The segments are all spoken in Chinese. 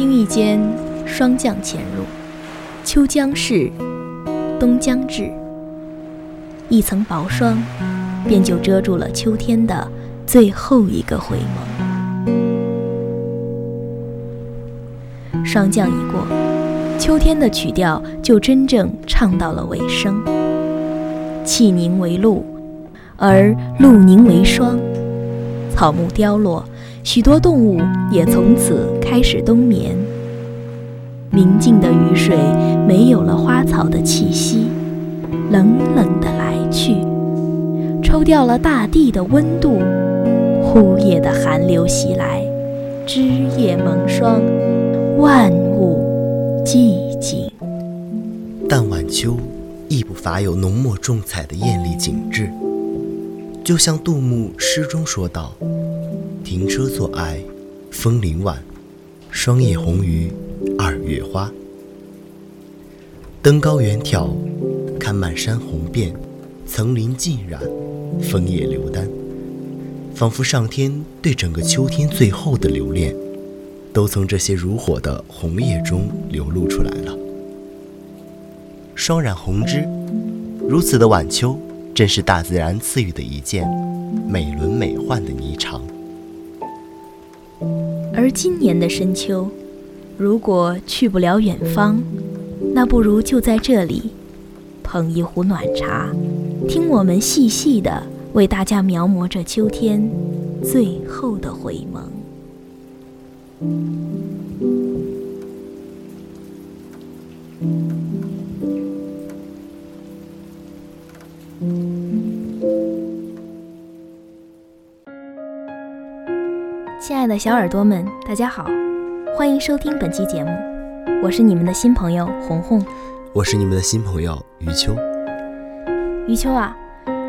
经意间，霜降潜入，秋将逝，冬将至，一层薄霜，便就遮住了秋天的最后一个回眸。霜降一过，秋天的曲调就真正唱到了尾声。气凝为露，而露凝为霜，草木凋落。许多动物也从此开始冬眠。明净的雨水没有了花草的气息，冷冷的来去，抽掉了大地的温度。忽夜的寒流袭来，枝叶蒙霜，万物寂静。但晚秋亦不乏有浓墨重彩的艳丽景致，就像杜牧诗中说道。停车坐爱枫林晚，霜叶红于二月花。登高远眺，看满山红遍，层林尽染，枫叶流丹。仿佛上天对整个秋天最后的留恋，都从这些如火的红叶中流露出来了。霜染红枝，如此的晚秋，真是大自然赐予的一件美轮美奂的霓裳。而今年的深秋，如果去不了远方，那不如就在这里，捧一壶暖茶，听我们细细的为大家描摹着秋天最后的回眸。的小耳朵们，大家好，欢迎收听本期节目，我是你们的新朋友红红，我是你们的新朋友余秋。余秋啊，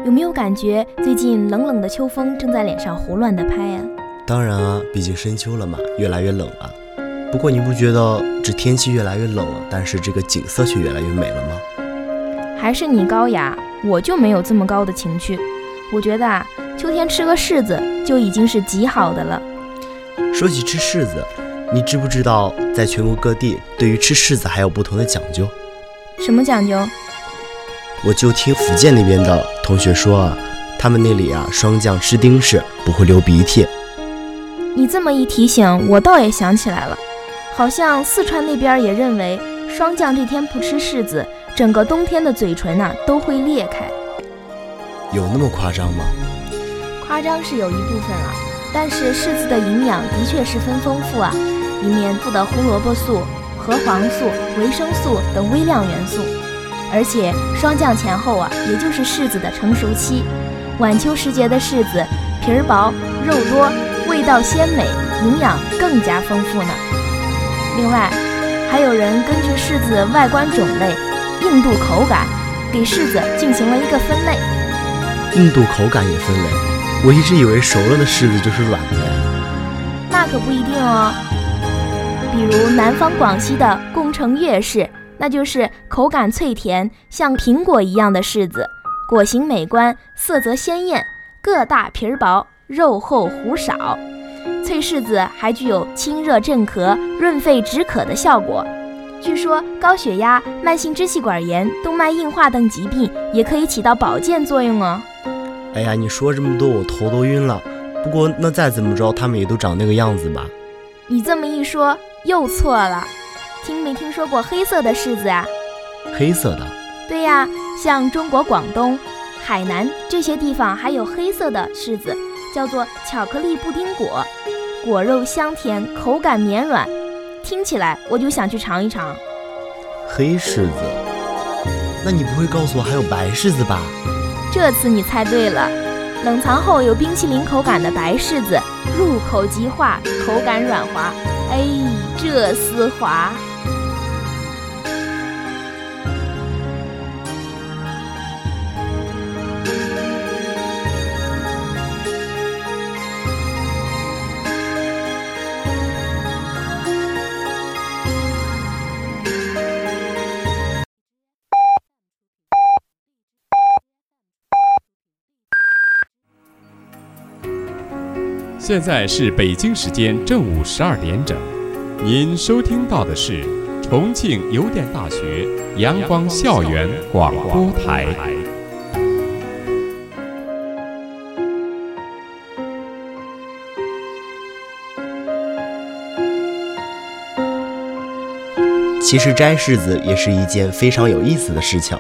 有没有感觉最近冷冷的秋风正在脸上胡乱的拍啊？当然啊，毕竟深秋了嘛，越来越冷了。不过你不觉得这天气越来越冷了，但是这个景色却越来越美了吗？还是你高雅，我就没有这么高的情趣。我觉得啊，秋天吃个柿子就已经是极好的了。说起吃柿子，你知不知道，在全国各地对于吃柿子还有不同的讲究？什么讲究？我就听福建那边的同学说啊，他们那里啊，霜降吃丁柿不会流鼻涕。你这么一提醒，我倒也想起来了，好像四川那边也认为霜降这天不吃柿子，整个冬天的嘴唇呐都会裂开。有那么夸张吗？夸张是有一部分啊。但是柿子的营养的确十分丰富啊，里面富的胡萝卜素、核黄素、维生素等微量元素，而且霜降前后啊，也就是柿子的成熟期，晚秋时节的柿子皮儿薄、肉多、味道鲜美，营养更加丰富呢。另外，还有人根据柿子外观种类、硬度口感，给柿子进行了一个分类。硬度口感也分类。我一直以为熟了的柿子就是软的，那可不一定哦。比如南方广西的贡城粤柿，那就是口感脆甜，像苹果一样的柿子，果形美观，色泽鲜艳，个大皮儿薄，肉厚核少。脆柿子还具有清热镇咳、润肺止渴的效果。据说高血压、慢性支气管炎、动脉硬化等疾病也可以起到保健作用哦。哎呀，你说这么多，我头都晕了。不过那再怎么着，他们也都长那个样子吧？你这么一说，又错了。听没听说过黑色的柿子啊？黑色的？对呀，像中国广东、海南这些地方还有黑色的柿子，叫做巧克力布丁果，果肉香甜，口感绵软。听起来我就想去尝一尝。黑柿子？那你不会告诉我还有白柿子吧？这次你猜对了，冷藏后有冰淇淋口感的白柿子，入口即化，口感软滑。哎，这丝滑。现在是北京时间正午十二点整，您收听到的是重庆邮电大学阳光校园广播台。其实摘柿子也是一件非常有意思的事情，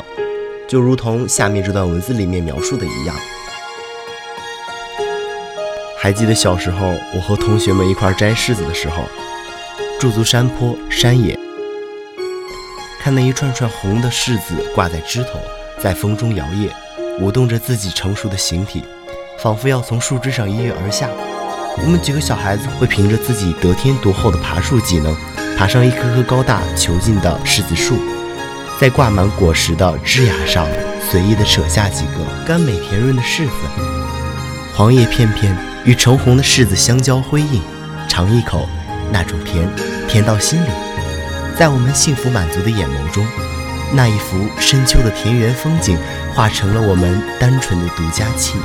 就如同下面这段文字里面描述的一样。还记得小时候，我和同学们一块摘柿子的时候，驻足山坡山野，看那一串串红的柿子挂在枝头，在风中摇曳，舞动着自己成熟的形体，仿佛要从树枝上一跃而下。我们几个小孩子会凭着自己得天独厚的爬树技能，爬上一棵棵高大遒劲的柿子树，在挂满果实的枝桠上，随意的扯下几个甘美甜润的柿子，黄叶片片。与橙红的柿子相交辉映，尝一口，那种甜，甜到心里。在我们幸福满足的眼眸中，那一幅深秋的田园风景，化成了我们单纯的独家记忆。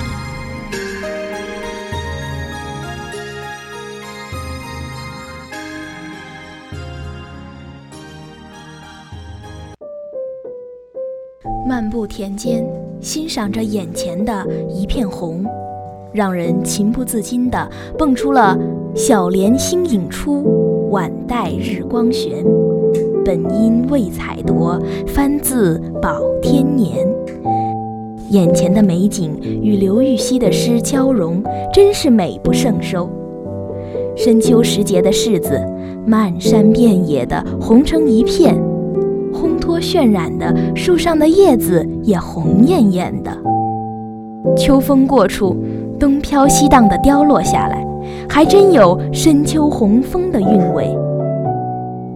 漫步田间，欣赏着眼前的一片红。让人情不自禁地蹦出了“小莲新影出，晚待日光悬。本应为采夺，翻自保天年。”眼前的美景与刘禹锡的诗交融，真是美不胜收。深秋时节的柿子，漫山遍野的红成一片，烘托渲染的树上的叶子也红艳艳的。秋风过处。东飘西荡的凋落下来，还真有深秋红枫的韵味。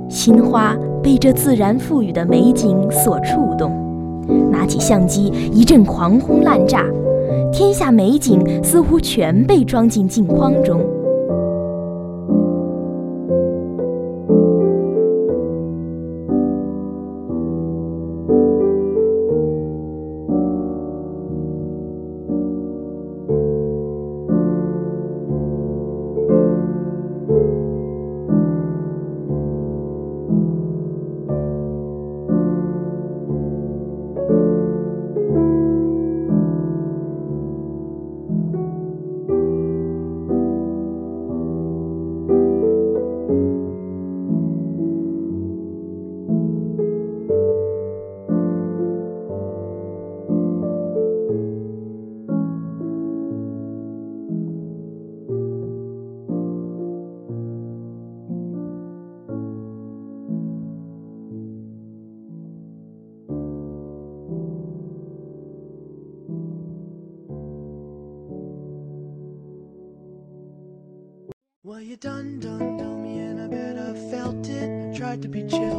心花被这自然赋予的美景所触动，拿起相机一阵狂轰滥炸，天下美景似乎全被装进镜框中。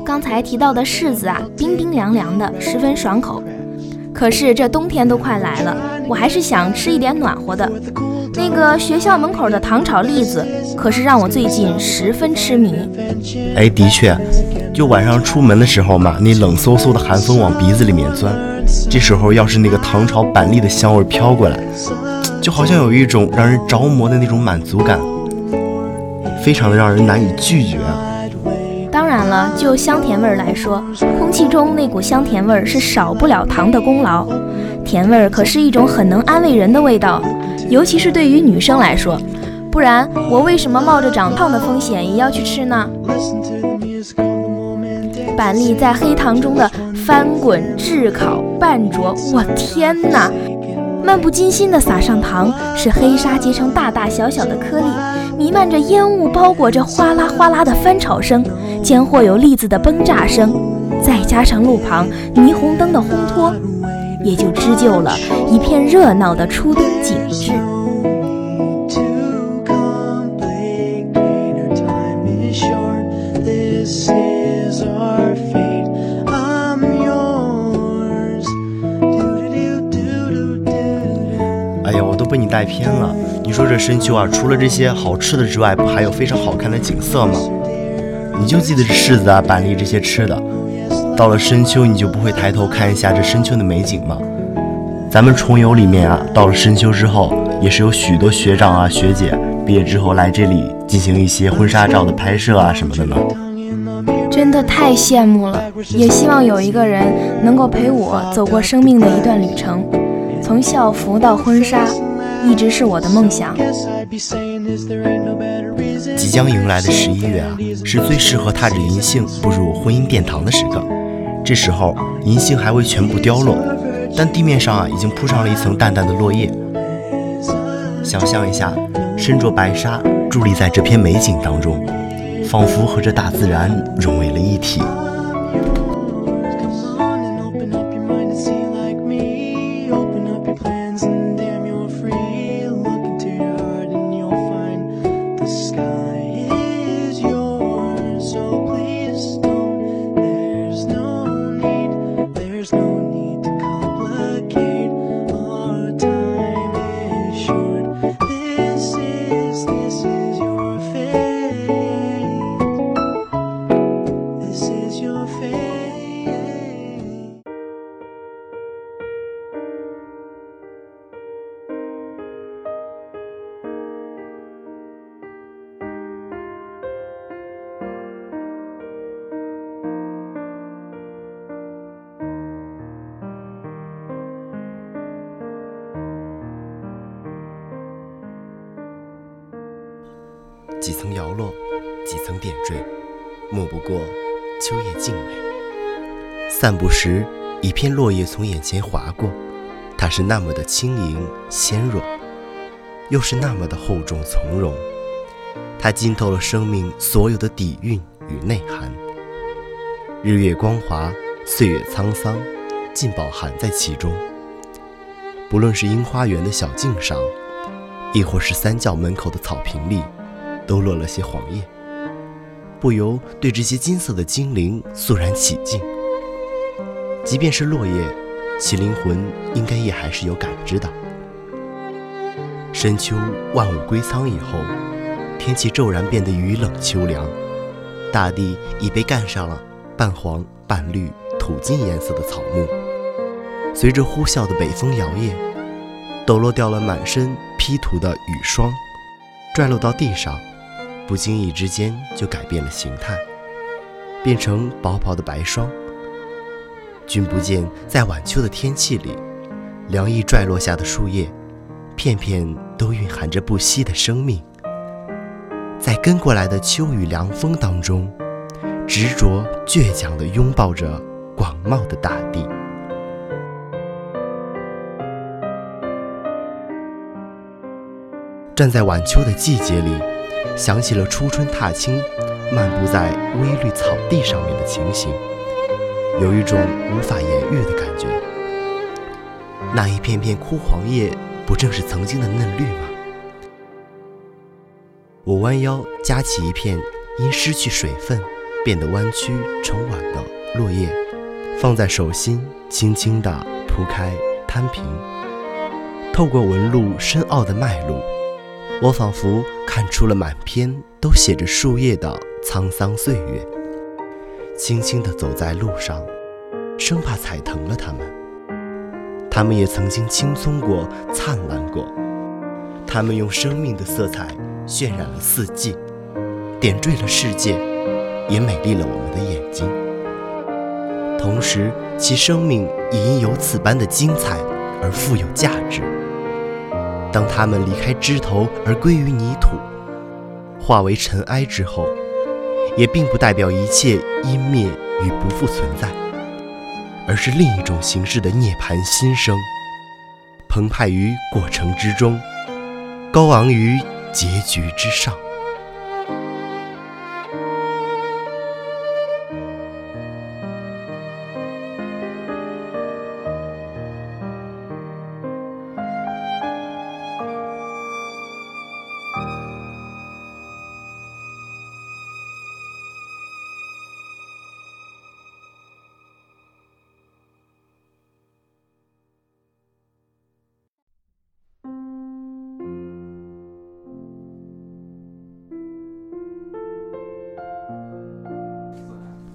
刚才提到的柿子啊，冰冰凉凉的，十分爽口。可是这冬天都快来了，我还是想吃一点暖和的。那个学校门口的糖炒栗子，可是让我最近十分痴迷。哎，的确，就晚上出门的时候嘛，那冷飕飕的寒风往鼻子里面钻，这时候要是那个糖炒板栗的香味飘过来，就好像有一种让人着魔的那种满足感。非常的让人难以拒绝啊！当然了，就香甜味儿来说，空气中那股香甜味儿是少不了糖的功劳。甜味儿可是一种很能安慰人的味道，尤其是对于女生来说。不然我为什么冒着长胖的风险也要去吃呢？板栗在黑糖中的翻滚、炙烤、拌着，我天哪！漫不经心地撒上糖，使黑沙结成大大小小的颗粒，弥漫着烟雾，包裹着哗啦哗啦的翻炒声，间或有栗子的崩炸声，再加上路旁霓虹灯的烘托，也就织就了一片热闹的初冬景致。哎呀，我都被你带偏了。你说这深秋啊，除了这些好吃的之外，不还有非常好看的景色吗？你就记得这柿子啊、板栗这些吃的。到了深秋，你就不会抬头看一下这深秋的美景吗？咱们重游里面啊，到了深秋之后，也是有许多学长啊、学姐毕业之后来这里进行一些婚纱照的拍摄啊什么的呢。真的太羡慕了，也希望有一个人能够陪我走过生命的一段旅程，从校服到婚纱，一直是我的梦想。即将迎来的十一月啊，是最适合踏着银杏步入婚姻殿堂的时刻。这时候，银杏还未全部凋落，但地面上啊已经铺上了一层淡淡的落叶。想象一下，身着白纱，伫立在这片美景当中。仿佛和这大自然融为了一体。散步时，一片落叶从眼前划过，它是那么的轻盈纤弱，又是那么的厚重从容。它浸透了生命所有的底蕴与内涵。日月光华，岁月沧桑，尽饱含在其中。不论是樱花园的小径上，亦或是三教门口的草坪里。都落了些黄叶，不由对这些金色的精灵肃然起敬。即便是落叶，其灵魂应该也还是有感知的。深秋万物归仓以后，天气骤然变得雨冷秋凉，大地已被盖上了半黄半绿土金颜色的草木。随着呼啸的北风摇曳，抖落掉了满身披涂的雨霜，拽落到地上。不经意之间就改变了形态，变成薄薄的白霜。君不见，在晚秋的天气里，凉意拽落下的树叶，片片都蕴含着不息的生命，在跟过来的秋雨凉风当中，执着倔强地拥抱着广袤的大地。站在晚秋的季节里。想起了初春踏青，漫步在微绿草地上面的情形，有一种无法言喻的感觉。那一片片枯黄叶，不正是曾经的嫩绿吗？我弯腰夹起一片因失去水分变得弯曲成碗的落叶，放在手心，轻轻地铺开摊平，透过纹路深奥的脉络。我仿佛看出了满篇都写着树叶的沧桑岁月，轻轻地走在路上，生怕踩疼了它们。它们也曾经青葱过、灿烂过，它们用生命的色彩渲染了四季，点缀了世界，也美丽了我们的眼睛。同时，其生命也因有此般的精彩而富有价值。当它们离开枝头而归于泥土，化为尘埃之后，也并不代表一切湮灭与不复存在，而是另一种形式的涅槃新生，澎湃于过程之中，高昂于结局之上。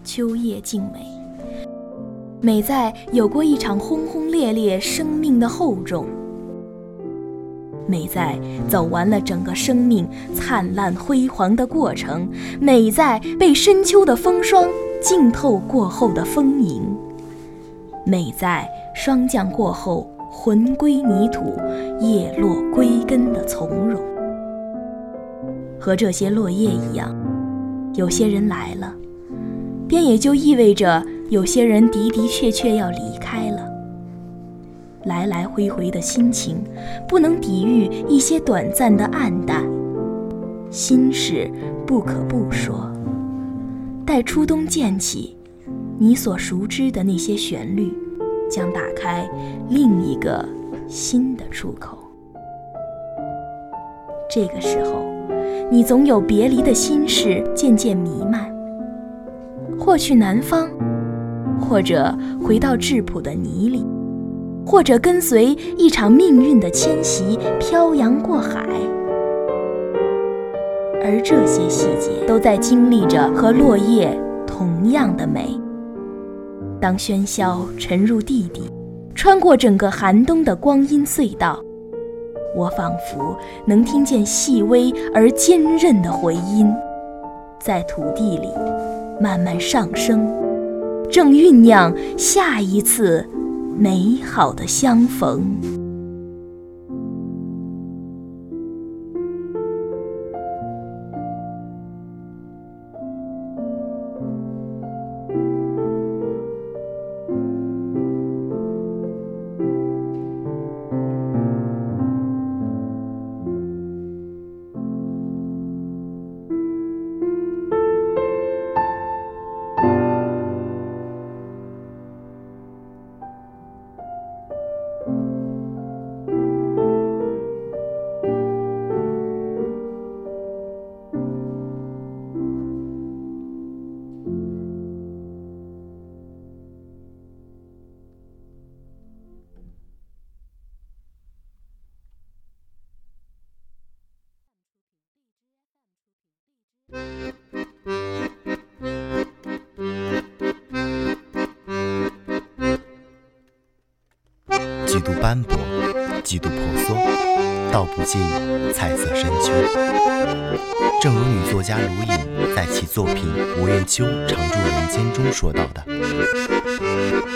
秋叶静美，美在有过一场轰轰烈烈生命的厚重，美在走完了整个生命灿烂辉煌的过程，美在被深秋的风霜浸透过后的丰盈，美在霜降过后魂归泥土、叶落归根的从容。和这些落叶一样，有些人来了，便也就意味着有些人的的确确要离开了。来来回回的心情，不能抵御一些短暂的暗淡。心事不可不说。待初冬渐起，你所熟知的那些旋律，将打开另一个新的出口。这个时候。你总有别离的心事渐渐弥漫，或去南方，或者回到质朴的泥里，或者跟随一场命运的迁徙漂洋过海，而这些细节都在经历着和落叶同样的美。当喧嚣沉入地底，穿过整个寒冬的光阴隧道。我仿佛能听见细微而坚韧的回音，在土地里慢慢上升，正酝酿下一次美好的相逢。斑驳，几度婆娑，道不尽彩色深秋。正如女作家卢隐在其作品《无艳秋常驻人间》中说到的：“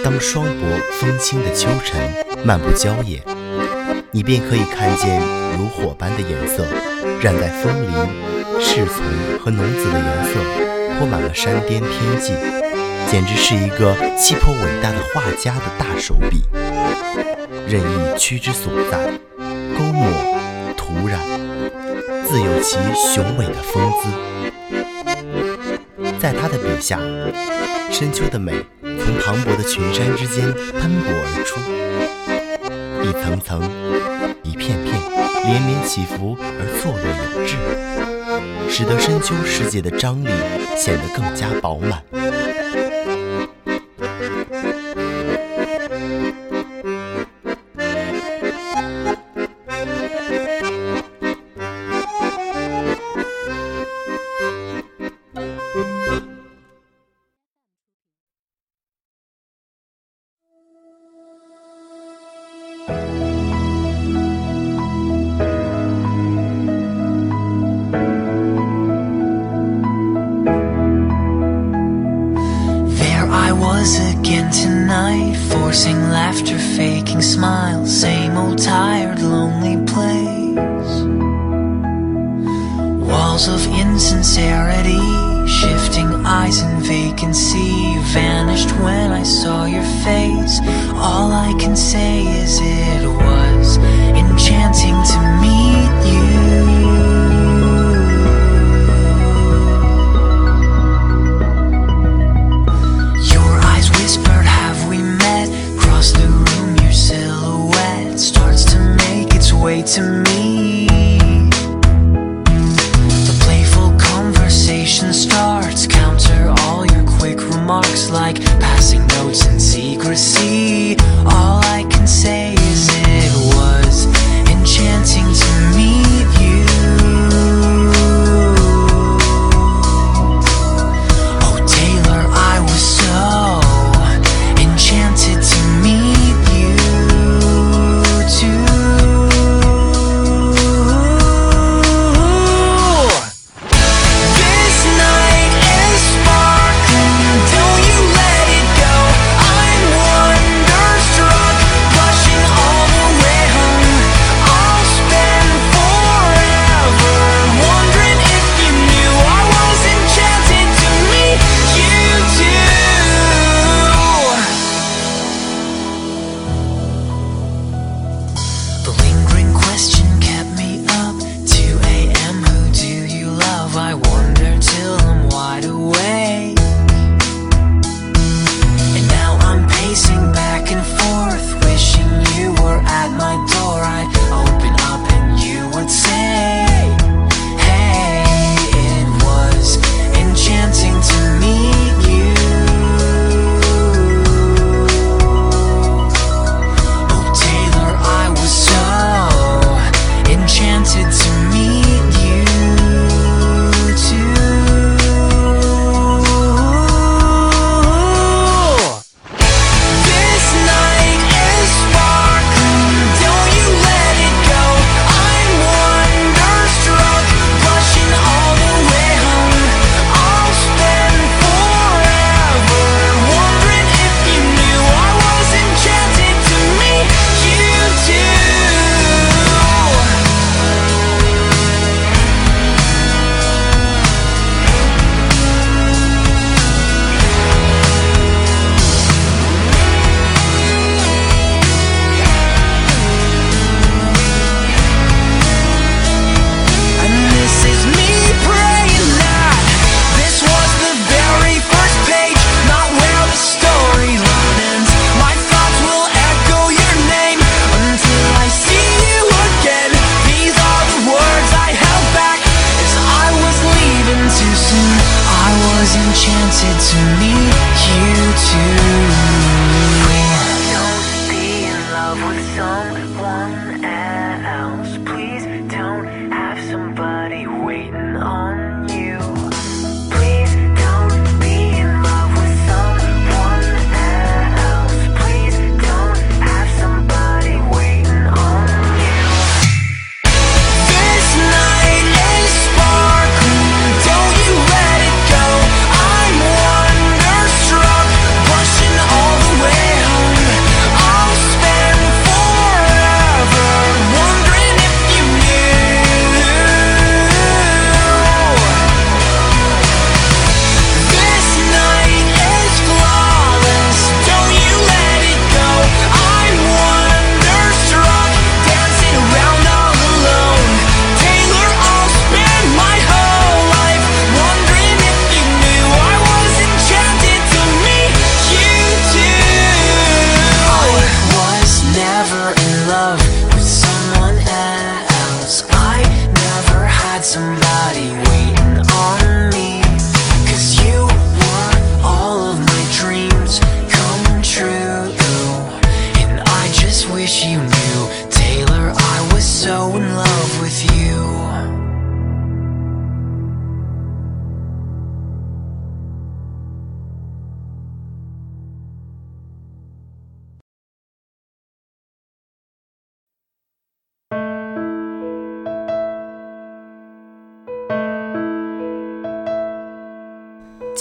当霜薄风轻的秋晨漫步郊野，你便可以看见如火般的颜色染在枫林、柿丛和浓紫的颜色铺满了山巅天际，简直是一个气魄伟大的画家的大手笔。”任意屈之所在，勾抹、涂染，自有其雄伟的风姿。在他的笔下，深秋的美从磅礴的群山之间喷薄而出，一层层、一片片，连绵起伏而错落有致，使得深秋世界的张力显得更加饱满。in love.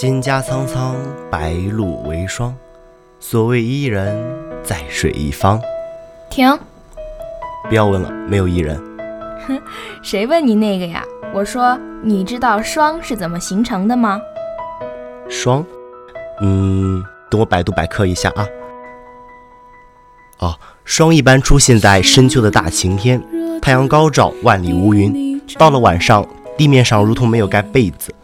蒹葭苍苍，白露为霜。所谓伊人，在水一方。”停！不要问了，没有伊人。哼，谁问你那个呀？我说，你知道霜是怎么形成的吗？霜？嗯，等我百度百科一下啊。哦，霜一般出现在深秋的大晴天，太阳高照，万里无云。到了晚上，地面上如同没有盖被子。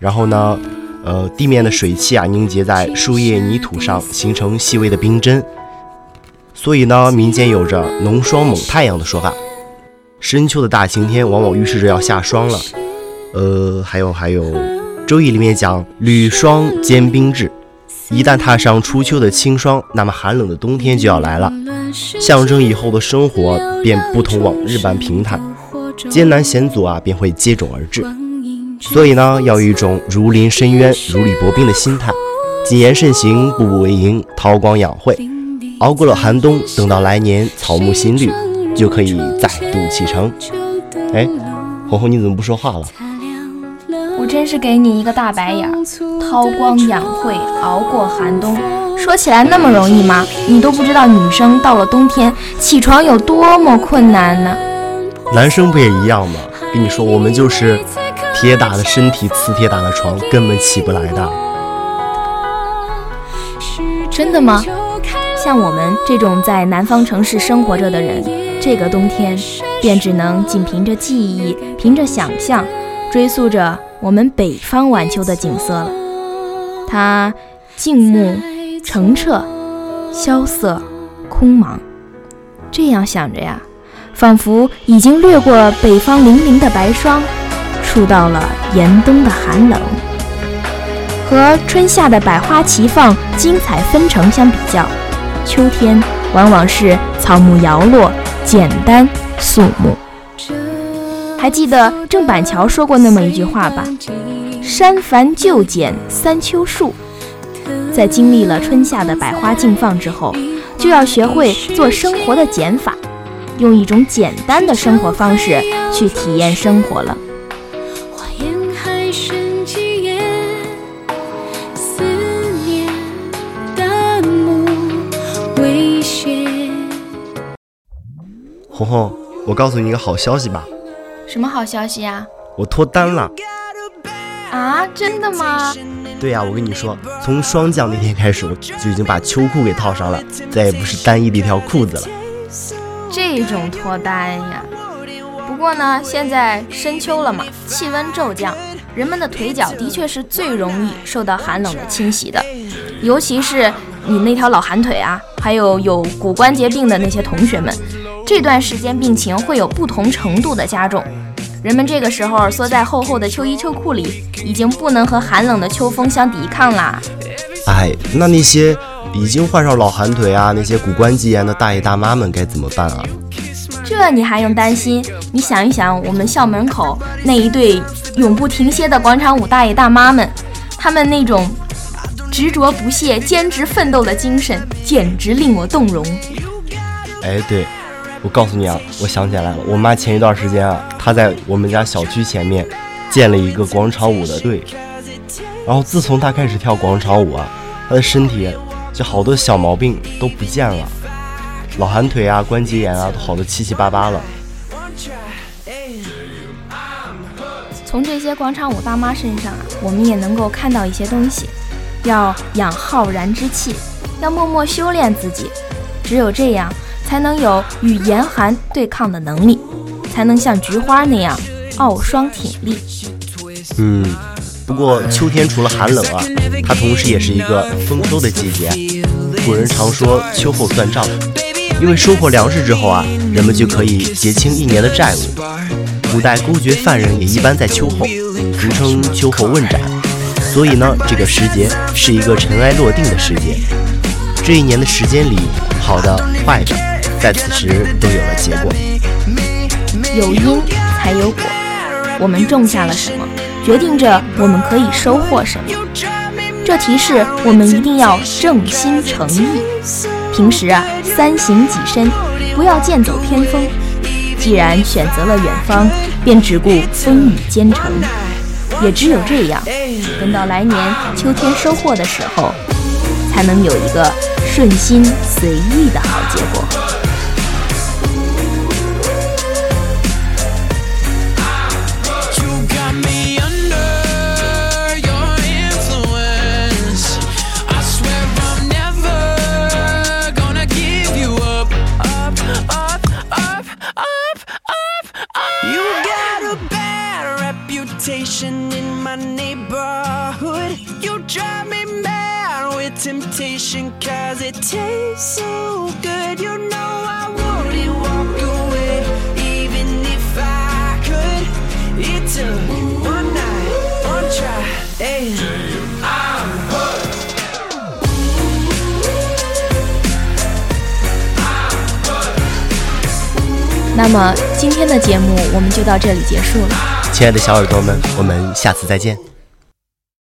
然后呢，呃，地面的水汽啊凝结在树叶、泥土上，形成细微的冰针。所以呢，民间有着“浓霜猛太阳”的说法。深秋的大晴天，往往预示着要下霜了。呃，还有还有，《周易》里面讲“履霜坚冰至”，一旦踏上初秋的清霜，那么寒冷的冬天就要来了，象征以后的生活便不同往日般平坦，艰难险阻啊便会接踵而至。所以呢，要有一种如临深渊、如履薄冰的心态，谨言慎行，步步为营，韬光养晦。熬过了寒冬，等到来年草木新绿，就可以再度启程。哎，红红，你怎么不说话了？我真是给你一个大白眼儿！韬光养晦，熬过寒冬，说起来那么容易吗？你都不知道女生到了冬天起床有多么困难呢？男生不也一样吗？跟你说，我们就是铁打的身体，磁铁打的床，根本起不来的。真的吗？像我们这种在南方城市生活着的人，这个冬天便只能仅凭着记忆、凭着想象，追溯着我们北方晚秋的景色了。它静穆、澄澈、萧瑟、空茫。这样想着呀，仿佛已经掠过北方粼粼的白霜，触到了严冬的寒冷。和春夏的百花齐放、精彩纷呈相比较。秋天往往是草木摇落，简单肃穆。还记得郑板桥说过那么一句话吧？“删繁就简三秋树。”在经历了春夏的百花竞放之后，就要学会做生活的减法，用一种简单的生活方式去体验生活了。红红，我告诉你一个好消息吧。什么好消息呀？我脱单了。啊，真的吗？对呀，我跟你说，从霜降那天开始，我就已经把秋裤给套上了，再也不是单一的一条裤子了。这种脱单呀。不过呢，现在深秋了嘛，气温骤降，人们的腿脚的确是最容易受到寒冷的侵袭的，尤其是你那条老寒腿啊，还有有骨关节病的那些同学们。这段时间病情会有不同程度的加重，人们这个时候缩在厚厚的秋衣秋裤里，已经不能和寒冷的秋风相抵抗啦。哎，那那些已经患上老寒腿啊，那些骨关节炎的大爷大妈们该怎么办啊？这你还用担心？你想一想，我们校门口那一对永不停歇的广场舞大爷大妈们，他们那种执着不懈、坚持奋斗的精神，简直令我动容。哎，对。我告诉你啊，我想起来了，我妈前一段时间啊，她在我们家小区前面建了一个广场舞的队，然后自从她开始跳广场舞啊，她的身体就好多小毛病都不见了，老寒腿啊、关节炎啊都好的七七八八了。从这些广场舞大妈身上啊，我们也能够看到一些东西，要养浩然之气，要默默修炼自己，只有这样。才能有与严寒对抗的能力，才能像菊花那样傲霜挺立。嗯，不过秋天除了寒冷啊，它同时也是一个丰收的季节。古人常说秋后算账，因为收获粮食之后啊，人们就可以结清一年的债务。古代勾决犯人也一般在秋后，俗称秋后问斩。所以呢，这个时节是一个尘埃落定的时节。这一年的时间里，好的、坏的。在此时都有了结果。有因才有果，我们种下了什么，决定着我们可以收获什么。这提示我们一定要正心诚意。平时啊，三省己身，不要剑走偏锋。既然选择了远方，便只顾风雨兼程。也只有这样，等到来年秋天收获的时候，才能有一个顺心随意的好结果。那么今天的节目我们就到这里结束了。亲爱的小耳朵们，我们下次再见。